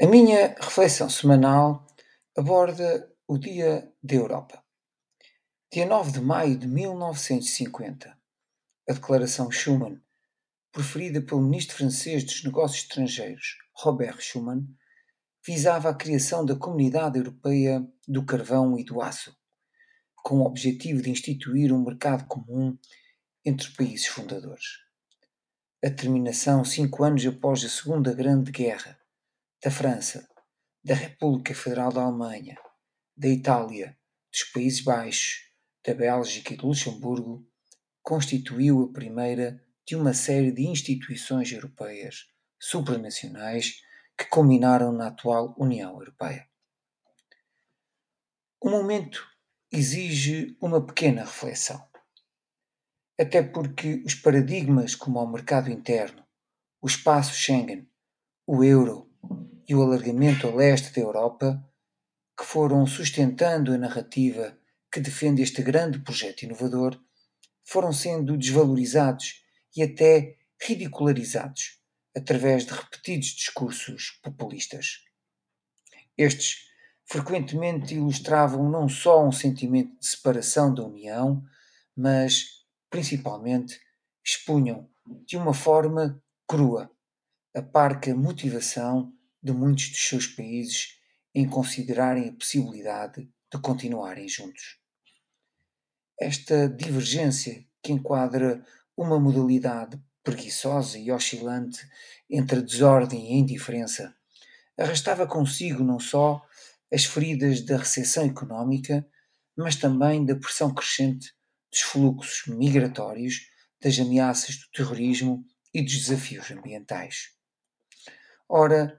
A minha reflexão semanal aborda o Dia da Europa. Dia 9 de maio de 1950, a Declaração Schuman, proferida pelo ministro francês dos Negócios Estrangeiros, Robert Schuman, visava a criação da Comunidade Europeia do Carvão e do Aço, com o objetivo de instituir um mercado comum entre os países fundadores. A terminação cinco anos após a Segunda Grande Guerra da França, da República Federal da Alemanha, da Itália, dos Países Baixos, da Bélgica e do Luxemburgo, constituiu a primeira de uma série de instituições europeias supranacionais que culminaram na atual União Europeia. O momento exige uma pequena reflexão. Até porque os paradigmas como o mercado interno, o espaço Schengen, o euro, e o alargamento a leste da Europa, que foram sustentando a narrativa que defende este grande projeto inovador, foram sendo desvalorizados e até ridicularizados através de repetidos discursos populistas. Estes frequentemente ilustravam não só um sentimento de separação da União, mas, principalmente, expunham de uma forma crua a parca motivação de muitos dos seus países em considerarem a possibilidade de continuarem juntos. Esta divergência, que enquadra uma modalidade preguiçosa e oscilante entre desordem e indiferença, arrastava consigo não só as feridas da recessão económica, mas também da pressão crescente dos fluxos migratórios, das ameaças do terrorismo e dos desafios ambientais. Ora,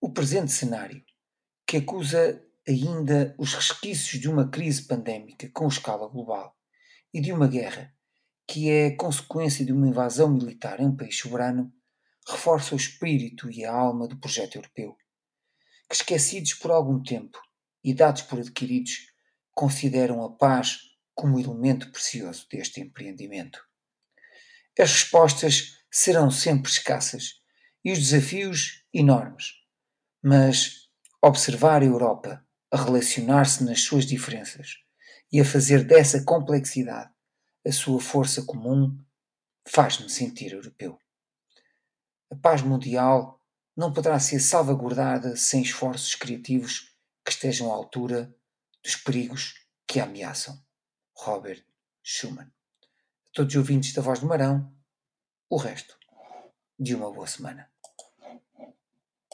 o presente cenário, que acusa ainda os resquícios de uma crise pandémica com escala global e de uma guerra que é consequência de uma invasão militar em um país soberano, reforça o espírito e a alma do projeto europeu, que esquecidos por algum tempo e dados por adquiridos, consideram a paz como elemento precioso deste empreendimento. As respostas serão sempre escassas e os desafios enormes mas observar a Europa a relacionar-se nas suas diferenças e a fazer dessa complexidade a sua força comum faz-me sentir europeu. A paz mundial não poderá ser salvaguardada sem esforços criativos que estejam à altura dos perigos que a ameaçam. Robert Schuman. A todos os ouvintes da Voz do Marão, o resto de uma boa semana.